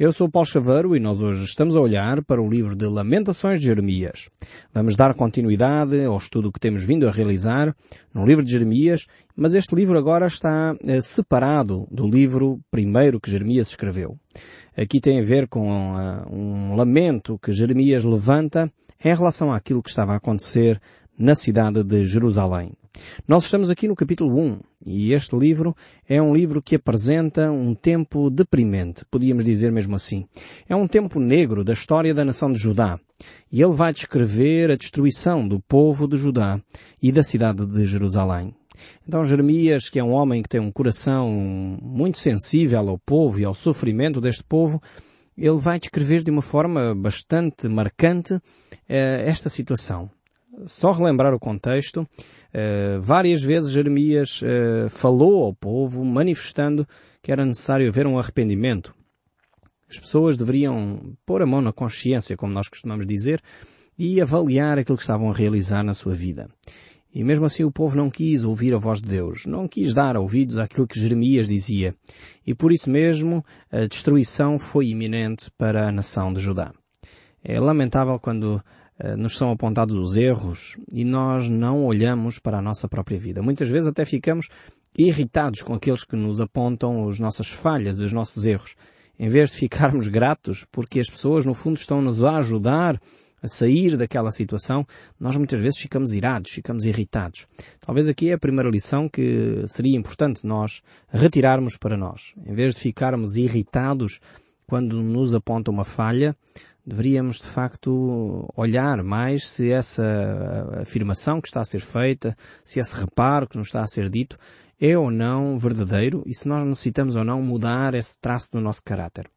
Eu sou Paulo Chaveiro e nós hoje estamos a olhar para o livro de Lamentações de Jeremias. Vamos dar continuidade ao estudo que temos vindo a realizar no livro de Jeremias, mas este livro agora está eh, separado do livro primeiro que Jeremias escreveu. Aqui tem a ver com uh, um lamento que Jeremias levanta em relação àquilo que estava a acontecer na cidade de Jerusalém. Nós estamos aqui no capítulo 1 e este livro é um livro que apresenta um tempo deprimente, podíamos dizer mesmo assim. É um tempo negro da história da nação de Judá. E ele vai descrever a destruição do povo de Judá e da cidade de Jerusalém. Então Jeremias, que é um homem que tem um coração muito sensível ao povo e ao sofrimento deste povo, ele vai descrever de uma forma bastante marcante eh, esta situação. Só relembrar o contexto, uh, várias vezes Jeremias uh, falou ao povo, manifestando que era necessário haver um arrependimento. As pessoas deveriam pôr a mão na consciência, como nós costumamos dizer, e avaliar aquilo que estavam a realizar na sua vida. E mesmo assim o povo não quis ouvir a voz de Deus, não quis dar ouvidos àquilo que Jeremias dizia. E por isso mesmo a destruição foi iminente para a nação de Judá. É lamentável quando eh, nos são apontados os erros e nós não olhamos para a nossa própria vida. Muitas vezes até ficamos irritados com aqueles que nos apontam as nossas falhas, os nossos erros, em vez de ficarmos gratos porque as pessoas no fundo estão-nos a ajudar a sair daquela situação, nós muitas vezes ficamos irados, ficamos irritados. Talvez aqui é a primeira lição que seria importante nós retirarmos para nós. Em vez de ficarmos irritados quando nos aponta uma falha, deveríamos de facto olhar mais se essa afirmação que está a ser feita, se esse reparo que nos está a ser dito é ou não verdadeiro e se nós necessitamos ou não mudar esse traço do nosso caráter.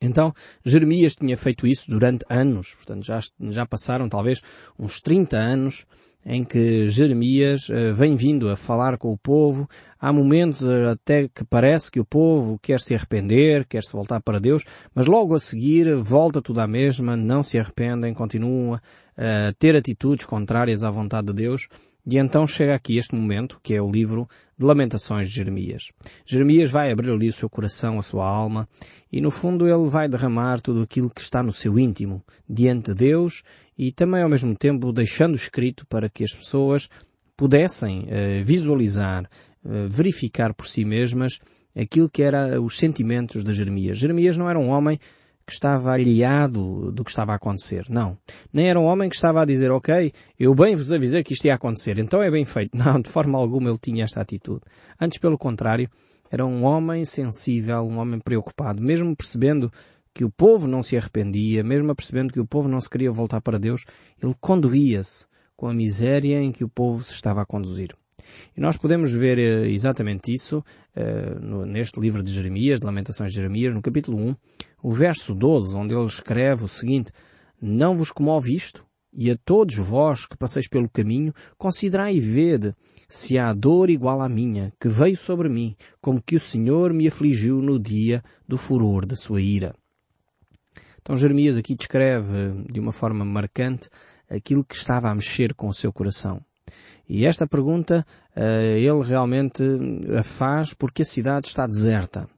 Então, Jeremias tinha feito isso durante anos, portanto já, já passaram talvez uns 30 anos em que Jeremias uh, vem vindo a falar com o povo. Há momentos uh, até que parece que o povo quer se arrepender, quer se voltar para Deus, mas logo a seguir volta tudo à mesma, não se arrependem, continuam a ter atitudes contrárias à vontade de Deus. E então chega aqui este momento, que é o livro de Lamentações de Jeremias. Jeremias vai abrir ali o seu coração, a sua alma, e no fundo ele vai derramar tudo aquilo que está no seu íntimo, diante de Deus e também ao mesmo tempo deixando escrito para que as pessoas pudessem uh, visualizar, uh, verificar por si mesmas aquilo que eram os sentimentos de Jeremias. Jeremias não era um homem que estava aliado do que estava a acontecer. Não. Nem era um homem que estava a dizer, ok, eu bem vos avisei que isto ia acontecer, então é bem feito. Não, de forma alguma ele tinha esta atitude. Antes, pelo contrário, era um homem sensível, um homem preocupado, mesmo percebendo que o povo não se arrependia, mesmo percebendo que o povo não se queria voltar para Deus, ele conduía-se com a miséria em que o povo se estava a conduzir. E nós podemos ver eh, exatamente isso uh, neste livro de Jeremias, de Lamentações de Jeremias, no capítulo 1, o verso 12, onde ele escreve o seguinte, Não vos comove isto? E a todos vós que passeis pelo caminho, considerai e vede se há dor igual à minha, que veio sobre mim, como que o Senhor me afligiu no dia do furor da sua ira. Então Jeremias aqui descreve de uma forma marcante aquilo que estava a mexer com o seu coração. E esta pergunta uh, ele realmente a faz porque a cidade está deserta.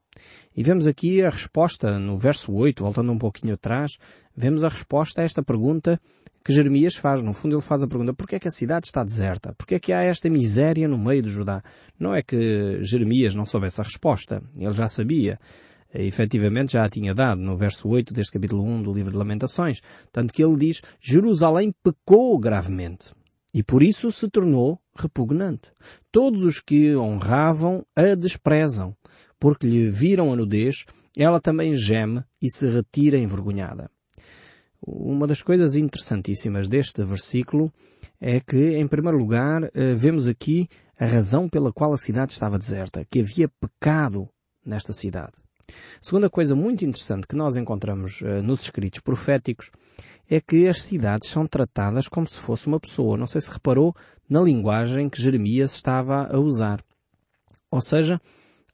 E vemos aqui a resposta no verso 8, voltando um pouquinho atrás, vemos a resposta a esta pergunta que Jeremias faz. No fundo ele faz a pergunta, porquê é que a cidade está deserta? Porquê é que há esta miséria no meio de Judá? Não é que Jeremias não soubesse a resposta. Ele já sabia efetivamente já a tinha dado no verso 8 deste capítulo 1 do livro de Lamentações. Tanto que ele diz, Jerusalém pecou gravemente e por isso se tornou repugnante. Todos os que honravam a desprezam, porque lhe viram a nudez, ela também geme e se retira envergonhada. Uma das coisas interessantíssimas deste versículo é que, em primeiro lugar, eh, vemos aqui a razão pela qual a cidade estava deserta, que havia pecado nesta cidade. Segunda coisa muito interessante que nós encontramos uh, nos escritos proféticos é que as cidades são tratadas como se fosse uma pessoa. Não sei se reparou na linguagem que Jeremias estava a usar. Ou seja,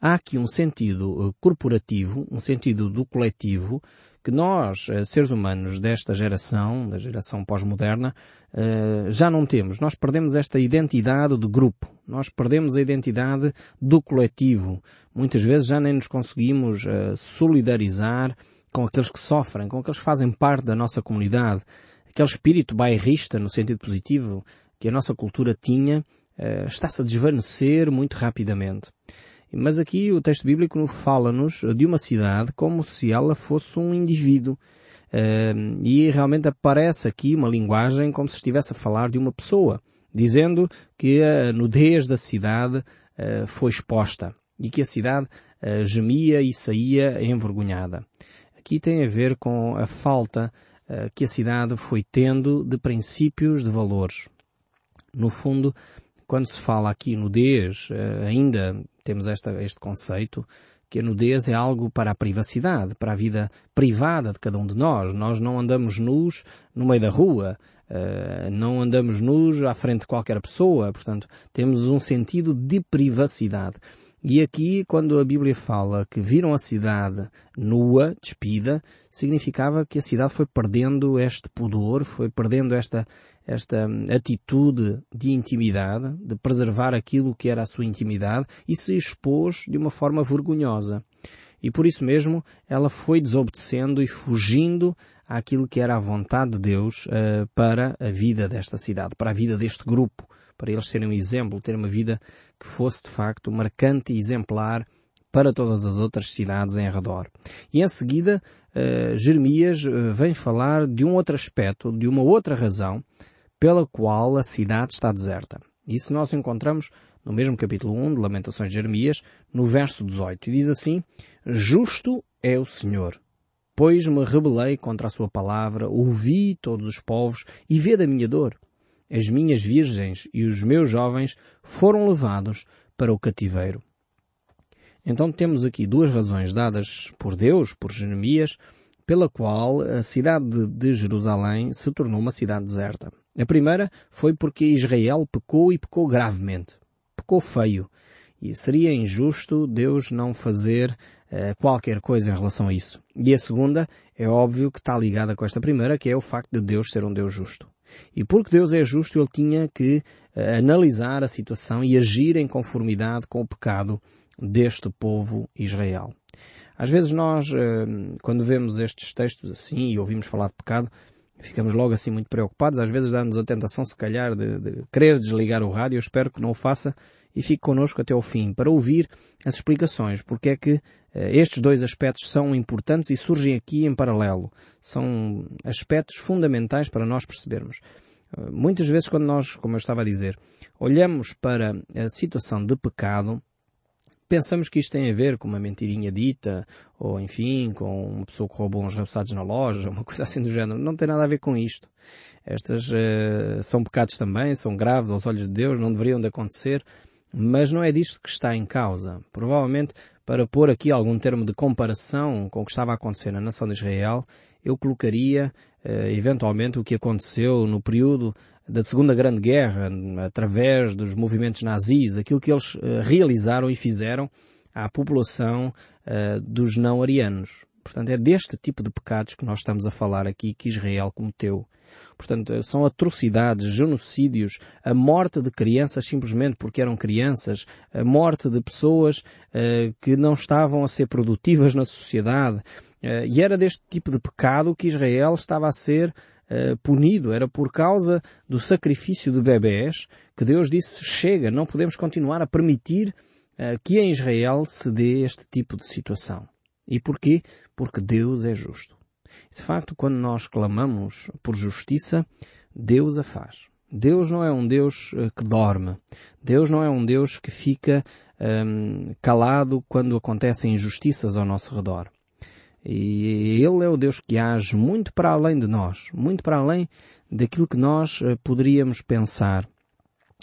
há aqui um sentido uh, corporativo, um sentido do coletivo, que nós, eh, seres humanos desta geração, da geração pós-moderna, eh, já não temos. Nós perdemos esta identidade do grupo. Nós perdemos a identidade do coletivo. Muitas vezes já nem nos conseguimos eh, solidarizar com aqueles que sofrem, com aqueles que fazem parte da nossa comunidade. Aquele espírito bairrista, no sentido positivo, que a nossa cultura tinha, está-se a desvanecer muito rapidamente. Mas aqui o texto bíblico fala-nos de uma cidade como se ela fosse um indivíduo. Uh, e realmente aparece aqui uma linguagem como se estivesse a falar de uma pessoa, dizendo que a nudez da cidade uh, foi exposta e que a cidade uh, gemia e saía envergonhada. Aqui tem a ver com a falta que a cidade foi tendo de princípios de valores. No fundo, quando se fala aqui nudez, ainda temos esta, este conceito que a nudez é algo para a privacidade, para a vida privada de cada um de nós. Nós não andamos nus no meio da rua, uh, não andamos nus à frente de qualquer pessoa, portanto, temos um sentido de privacidade. E aqui, quando a Bíblia fala que viram a cidade nua, despida, significava que a cidade foi perdendo este pudor, foi perdendo esta, esta atitude de intimidade, de preservar aquilo que era a sua intimidade e se expôs de uma forma vergonhosa. E por isso mesmo ela foi desobedecendo e fugindo àquilo que era a vontade de Deus uh, para a vida desta cidade, para a vida deste grupo, para eles serem um exemplo, ter uma vida que fosse de facto marcante e exemplar para todas as outras cidades em redor. E em seguida, uh, Jeremias uh, vem falar de um outro aspecto, de uma outra razão pela qual a cidade está deserta. Isso nós encontramos no mesmo capítulo 1 de Lamentações de Jeremias, no verso 18. E diz assim, Justo é o Senhor, pois me rebelei contra a sua palavra, ouvi todos os povos e vê da minha dor. As minhas virgens e os meus jovens foram levados para o cativeiro. Então temos aqui duas razões dadas por Deus, por Jeremias, pela qual a cidade de Jerusalém se tornou uma cidade deserta. A primeira foi porque Israel pecou e pecou gravemente. Pecou feio. E seria injusto Deus não fazer uh, qualquer coisa em relação a isso. E a segunda é óbvio que está ligada com esta primeira, que é o facto de Deus ser um Deus justo. E porque Deus é justo, Ele tinha que uh, analisar a situação e agir em conformidade com o pecado deste povo Israel. Às vezes nós, uh, quando vemos estes textos assim e ouvimos falar de pecado, ficamos logo assim muito preocupados. Às vezes dá-nos a tentação, se calhar, de, de, querer desligar o rádio. Eu espero que não o faça e fique connosco até ao fim para ouvir as explicações porque é que eh, estes dois aspectos são importantes e surgem aqui em paralelo. São aspectos fundamentais para nós percebermos. Uh, muitas vezes quando nós, como eu estava a dizer, olhamos para a situação de pecado, pensamos que isto tem a ver com uma mentirinha dita, ou enfim, com uma pessoa que roubou uns repassados na loja, uma coisa assim do género. Não tem nada a ver com isto. Estas uh, são pecados também, são graves aos olhos de Deus, não deveriam de acontecer, mas não é disto que está em causa. Provavelmente, para pôr aqui algum termo de comparação com o que estava a acontecer na nação de Israel, eu colocaria, uh, eventualmente, o que aconteceu no período da Segunda Grande Guerra, através dos movimentos nazis, aquilo que eles uh, realizaram e fizeram à população uh, dos não-arianos. Portanto, é deste tipo de pecados que nós estamos a falar aqui que Israel cometeu. Portanto, são atrocidades, genocídios, a morte de crianças simplesmente porque eram crianças, a morte de pessoas uh, que não estavam a ser produtivas na sociedade. Uh, e era deste tipo de pecado que Israel estava a ser uh, punido. Era por causa do sacrifício de bebés que Deus disse, chega, não podemos continuar a permitir uh, que em Israel se dê este tipo de situação. E porquê? Porque Deus é justo. De facto, quando nós clamamos por justiça, Deus a faz. Deus não é um Deus uh, que dorme. Deus não é um Deus que fica um, calado quando acontecem injustiças ao nosso redor. E Ele é o Deus que age muito para além de nós, muito para além daquilo que nós eh, poderíamos pensar.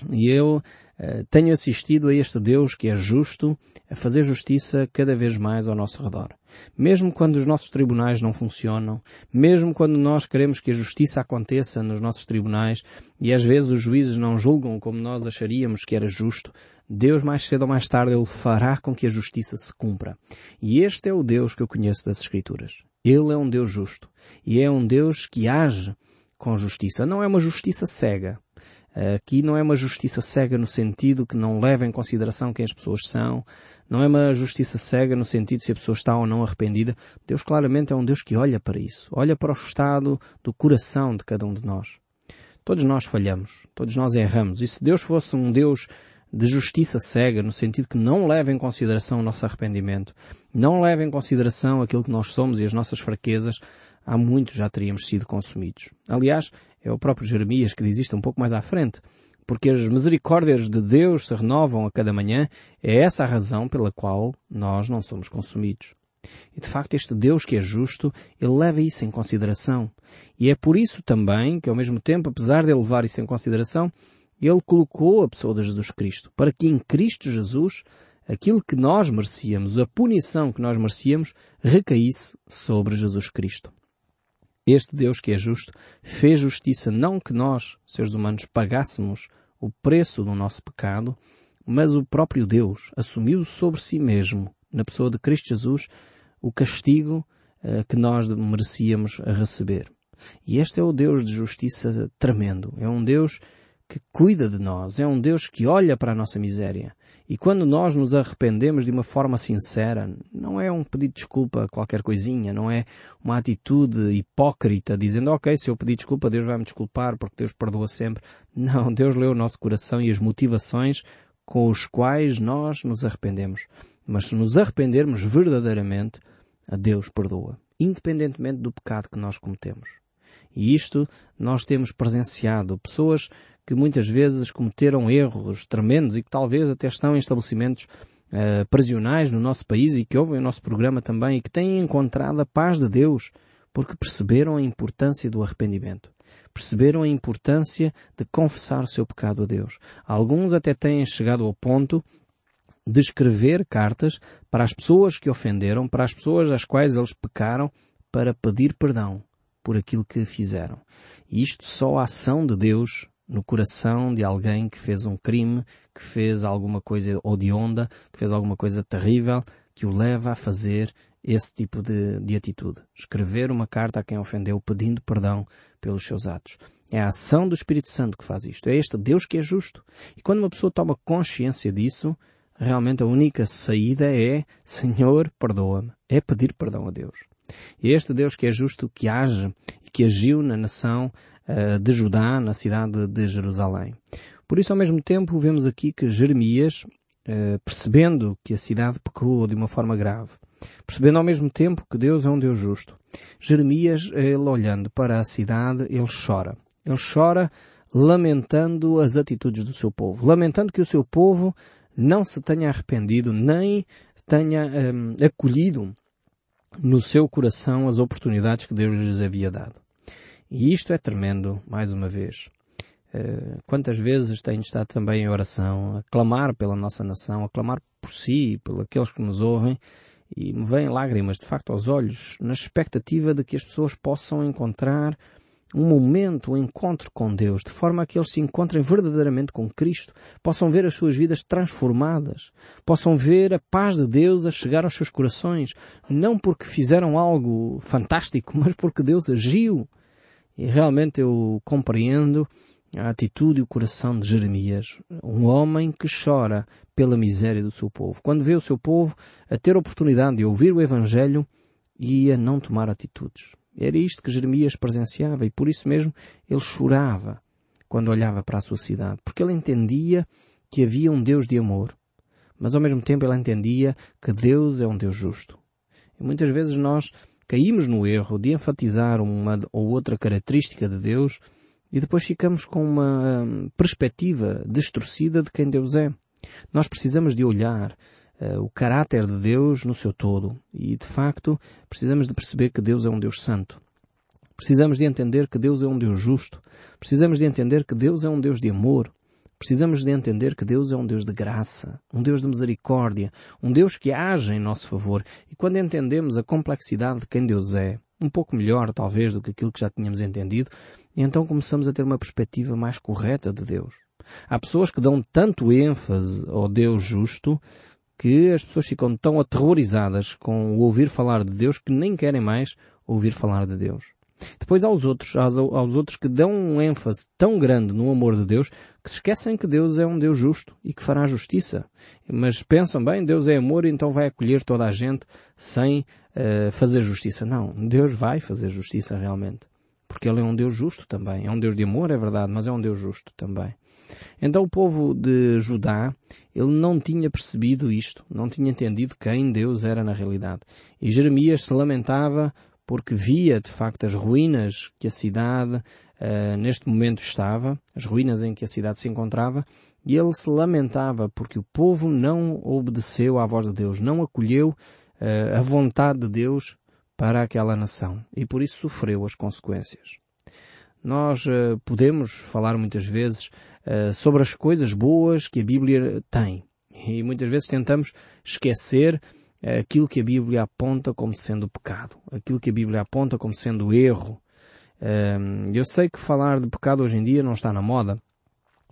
E eu uh, tenho assistido a este Deus que é justo a fazer justiça cada vez mais ao nosso redor. Mesmo quando os nossos tribunais não funcionam, mesmo quando nós queremos que a justiça aconteça nos nossos tribunais e às vezes os juízes não julgam como nós acharíamos que era justo, Deus mais cedo ou mais tarde Ele fará com que a justiça se cumpra. E este é o Deus que eu conheço das Escrituras. Ele é um Deus justo. E é um Deus que age com justiça. Não é uma justiça cega. Aqui não é uma justiça cega no sentido que não leva em consideração quem as pessoas são. Não é uma justiça cega no sentido se a pessoa está ou não arrependida. Deus claramente é um Deus que olha para isso. Olha para o estado do coração de cada um de nós. Todos nós falhamos. Todos nós erramos. E se Deus fosse um Deus de justiça cega, no sentido que não leva em consideração o nosso arrependimento, não leva em consideração aquilo que nós somos e as nossas fraquezas, há muito já teríamos sido consumidos. Aliás, é o próprio Jeremias que diz isto um pouco mais à frente, porque as misericórdias de Deus se renovam a cada manhã, é essa a razão pela qual nós não somos consumidos. E de facto este Deus que é justo, ele leva isso em consideração. E é por isso também que ao mesmo tempo, apesar de ele levar isso em consideração, ele colocou a pessoa de Jesus Cristo, para que em Cristo Jesus aquilo que nós merecíamos, a punição que nós merecíamos, recaísse sobre Jesus Cristo. Este Deus que é justo fez justiça não que nós, seres humanos, pagássemos o preço do nosso pecado, mas o próprio Deus assumiu sobre si mesmo, na pessoa de Cristo Jesus, o castigo uh, que nós merecíamos receber. E este é o Deus de justiça tremendo. É um Deus que cuida de nós, é um Deus que olha para a nossa miséria. E quando nós nos arrependemos de uma forma sincera, não é um pedido de desculpa qualquer coisinha, não é uma atitude hipócrita dizendo, ok, se eu pedir desculpa, Deus vai me desculpar porque Deus perdoa sempre. Não, Deus lê o nosso coração e as motivações com os quais nós nos arrependemos. Mas se nos arrependermos verdadeiramente, a Deus perdoa, independentemente do pecado que nós cometemos. E isto nós temos presenciado. Pessoas que muitas vezes cometeram erros tremendos e que talvez até estão em estabelecimentos uh, prisionais no nosso país e que ouvem o nosso programa também e que têm encontrado a paz de Deus porque perceberam a importância do arrependimento. Perceberam a importância de confessar o seu pecado a Deus. Alguns até têm chegado ao ponto de escrever cartas para as pessoas que ofenderam, para as pessoas às quais eles pecaram, para pedir perdão por aquilo que fizeram. E isto só a ação de Deus no coração de alguém que fez um crime, que fez alguma coisa odionda, que fez alguma coisa terrível, que o leva a fazer esse tipo de, de atitude. Escrever uma carta a quem ofendeu pedindo perdão pelos seus atos. É a ação do Espírito Santo que faz isto. É este Deus que é justo. E quando uma pessoa toma consciência disso, realmente a única saída é Senhor, perdoa-me. É pedir perdão a Deus. E é este Deus que é justo, que age e que agiu na nação de Judá, na cidade de Jerusalém. Por isso, ao mesmo tempo, vemos aqui que Jeremias, eh, percebendo que a cidade pecou de uma forma grave, percebendo ao mesmo tempo que Deus é um Deus justo, Jeremias, ele olhando para a cidade, ele chora. Ele chora lamentando as atitudes do seu povo, lamentando que o seu povo não se tenha arrependido, nem tenha um, acolhido no seu coração as oportunidades que Deus lhes havia dado. E isto é tremendo, mais uma vez. Uh, quantas vezes tenho estado também em oração, a clamar pela nossa nação, a clamar por si, por aqueles que nos ouvem, e me vêm lágrimas de facto aos olhos, na expectativa de que as pessoas possam encontrar um momento, um encontro com Deus, de forma a que eles se encontrem verdadeiramente com Cristo, possam ver as suas vidas transformadas, possam ver a paz de Deus a chegar aos seus corações, não porque fizeram algo fantástico, mas porque Deus agiu e realmente eu compreendo a atitude e o coração de Jeremias, um homem que chora pela miséria do seu povo. Quando vê o seu povo a ter oportunidade de ouvir o Evangelho e a não tomar atitudes. Era isto que Jeremias presenciava e por isso mesmo ele chorava quando olhava para a sua cidade, porque ele entendia que havia um Deus de amor, mas ao mesmo tempo ele entendia que Deus é um Deus justo. E muitas vezes nós caímos no erro de enfatizar uma ou outra característica de Deus e depois ficamos com uma hum, perspectiva distorcida de quem Deus é. Nós precisamos de olhar uh, o caráter de Deus no seu todo e, de facto, precisamos de perceber que Deus é um Deus santo. Precisamos de entender que Deus é um Deus justo. Precisamos de entender que Deus é um Deus de amor. Precisamos de entender que Deus é um Deus de graça, um Deus de misericórdia, um Deus que age em nosso favor. E quando entendemos a complexidade de quem Deus é, um pouco melhor talvez do que aquilo que já tínhamos entendido, então começamos a ter uma perspectiva mais correta de Deus. Há pessoas que dão tanto ênfase ao Deus justo que as pessoas ficam tão aterrorizadas com o ouvir falar de Deus que nem querem mais ouvir falar de Deus. Depois aos outros, aos, aos outros que dão um ênfase tão grande no amor de Deus que se esquecem que Deus é um Deus justo e que fará justiça. Mas pensam bem, Deus é amor, então vai acolher toda a gente sem uh, fazer justiça. Não, Deus vai fazer justiça realmente. Porque Ele é um Deus justo também. É um Deus de amor, é verdade, mas é um Deus justo também. Então o povo de Judá, ele não tinha percebido isto, não tinha entendido quem Deus era na realidade. E Jeremias se lamentava porque via de facto as ruínas que a cidade uh, neste momento estava, as ruínas em que a cidade se encontrava, e ele se lamentava porque o povo não obedeceu à voz de Deus, não acolheu uh, a vontade de Deus para aquela nação e por isso sofreu as consequências. Nós uh, podemos falar muitas vezes sobre as coisas boas que a Bíblia tem e muitas vezes tentamos esquecer aquilo que a Bíblia aponta como sendo pecado, aquilo que a Bíblia aponta como sendo erro. Eu sei que falar de pecado hoje em dia não está na moda.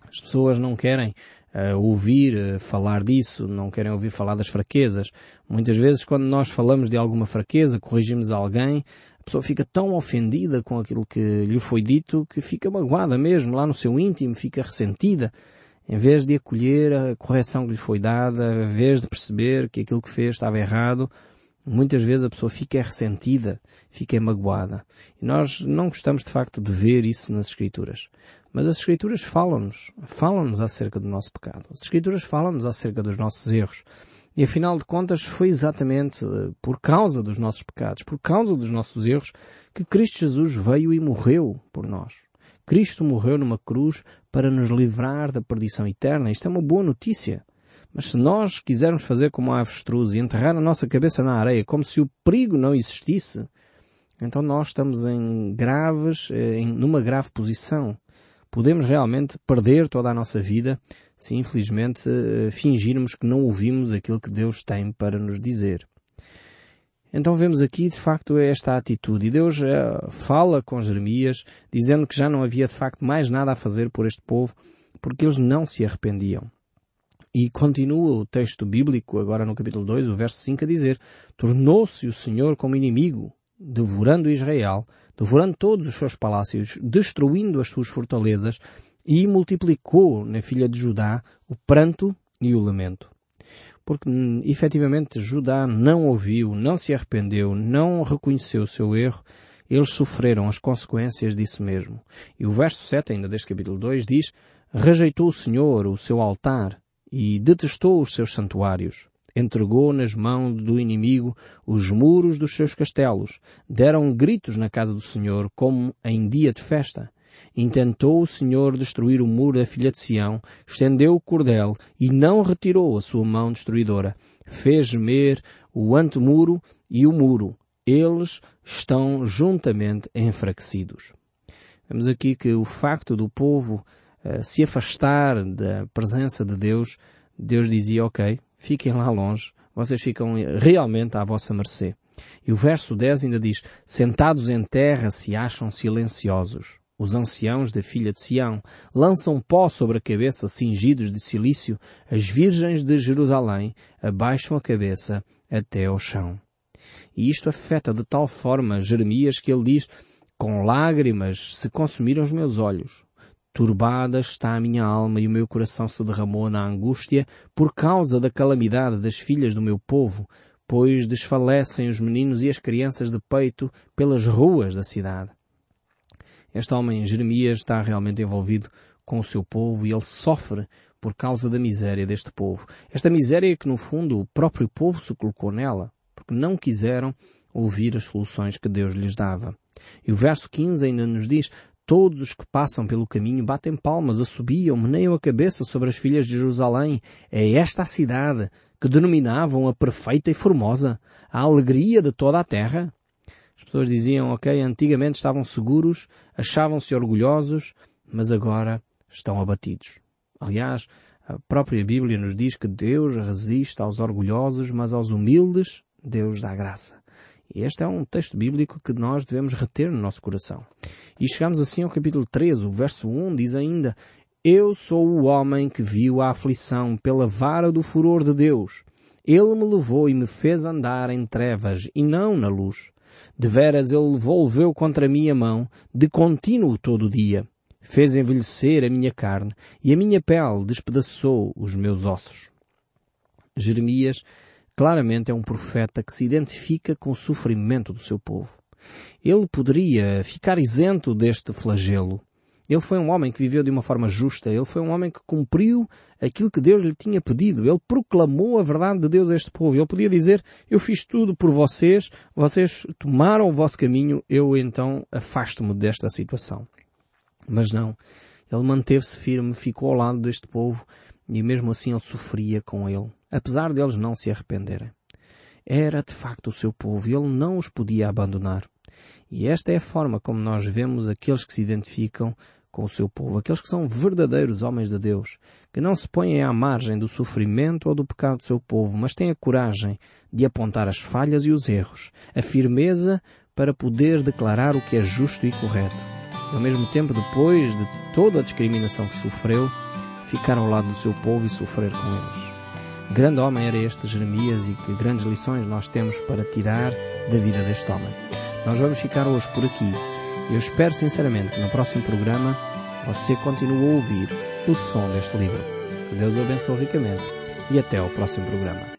As pessoas não querem uh, ouvir uh, falar disso, não querem ouvir falar das fraquezas. Muitas vezes quando nós falamos de alguma fraqueza, corrigimos alguém, a pessoa fica tão ofendida com aquilo que lhe foi dito que fica magoada mesmo, lá no seu íntimo, fica ressentida em vez de acolher a correção que lhe foi dada, em vez de perceber que aquilo que fez estava errado, muitas vezes a pessoa fica ressentida, fica magoada. E nós não gostamos de facto de ver isso nas Escrituras. Mas as Escrituras falam-nos, falam-nos acerca do nosso pecado. As Escrituras falam-nos acerca dos nossos erros. E afinal de contas foi exatamente eh, por causa dos nossos pecados, por causa dos nossos erros, que Cristo Jesus veio e morreu por nós. Cristo morreu numa cruz para nos livrar da perdição eterna. Isto é uma boa notícia. Mas se nós quisermos fazer como a avestruz e enterrar a nossa cabeça na areia como se o perigo não existisse, então nós estamos em graves, eh, em, numa grave posição. Podemos realmente perder toda a nossa vida se infelizmente eh, fingirmos que não ouvimos aquilo que Deus tem para nos dizer. Então vemos aqui de facto esta atitude e Deus uh, fala com Jeremias dizendo que já não havia de facto mais nada a fazer por este povo porque eles não se arrependiam. E continua o texto bíblico agora no capítulo 2, o verso 5 a dizer Tornou-se o Senhor como inimigo, devorando Israel, devorando todos os seus palácios, destruindo as suas fortalezas e multiplicou na filha de Judá o pranto e o lamento porque hum, efetivamente Judá não ouviu, não se arrependeu, não reconheceu o seu erro, eles sofreram as consequências disso mesmo. E o verso 7 ainda deste capítulo 2 diz, rejeitou o Senhor o seu altar e detestou os seus santuários. Entregou nas mãos do inimigo os muros dos seus castelos. Deram gritos na casa do Senhor como em dia de festa. Intentou o Senhor destruir o muro da filha de Sião, estendeu o cordel e não retirou a sua mão destruidora. Fez gemer o antemuro e o muro. Eles estão juntamente enfraquecidos. Vemos aqui que o facto do povo uh, se afastar da presença de Deus, Deus dizia, ok, fiquem lá longe, vocês ficam realmente à vossa mercê. E o verso 10 ainda diz, sentados em terra se acham silenciosos. Os anciãos da filha de Sião lançam pó sobre a cabeça cingidos de silício. As virgens de Jerusalém abaixam a cabeça até ao chão. E isto afeta de tal forma Jeremias que ele diz, com lágrimas se consumiram os meus olhos. Turbada está a minha alma e o meu coração se derramou na angústia por causa da calamidade das filhas do meu povo, pois desfalecem os meninos e as crianças de peito pelas ruas da cidade. Este homem, Jeremias, está realmente envolvido com o seu povo e ele sofre por causa da miséria deste povo. Esta miséria que, no fundo, o próprio povo se colocou nela, porque não quiseram ouvir as soluções que Deus lhes dava. E o verso 15 ainda nos diz, Todos os que passam pelo caminho batem palmas, assobiam, meneiam a cabeça sobre as filhas de Jerusalém. É esta a cidade que denominavam a perfeita e formosa, a alegria de toda a terra. As pessoas diziam, ok, antigamente estavam seguros, achavam-se orgulhosos, mas agora estão abatidos. Aliás, a própria Bíblia nos diz que Deus resiste aos orgulhosos, mas aos humildes Deus dá graça. E este é um texto bíblico que nós devemos reter no nosso coração. E chegamos assim ao capítulo 13, o verso 1 diz ainda, Eu sou o homem que viu a aflição pela vara do furor de Deus. Ele me levou e me fez andar em trevas e não na luz. De veras ele volveu contra mim a mão, de contínuo todo o dia. Fez envelhecer a minha carne e a minha pele despedaçou os meus ossos. Jeremias claramente é um profeta que se identifica com o sofrimento do seu povo. Ele poderia ficar isento deste flagelo. Ele foi um homem que viveu de uma forma justa. Ele foi um homem que cumpriu aquilo que Deus lhe tinha pedido. Ele proclamou a verdade de Deus a este povo. Ele podia dizer, eu fiz tudo por vocês, vocês tomaram o vosso caminho, eu então afasto-me desta situação. Mas não. Ele manteve-se firme, ficou ao lado deste povo e mesmo assim ele sofria com ele, apesar deles não se arrependerem. Era de facto o seu povo e ele não os podia abandonar. E esta é a forma como nós vemos aqueles que se identificam com o seu povo, aqueles que são verdadeiros homens de Deus, que não se põem à margem do sofrimento ou do pecado do seu povo, mas têm a coragem de apontar as falhas e os erros, a firmeza para poder declarar o que é justo e correto. E ao mesmo tempo, depois de toda a discriminação que sofreu, ficar ao lado do seu povo e sofrer com eles. Grande homem era este Jeremias e que grandes lições nós temos para tirar da vida deste homem. Nós vamos ficar hoje por aqui. Eu espero sinceramente que no próximo programa você continue a ouvir o som deste livro. Que Deus o abençoe ricamente e até ao próximo programa.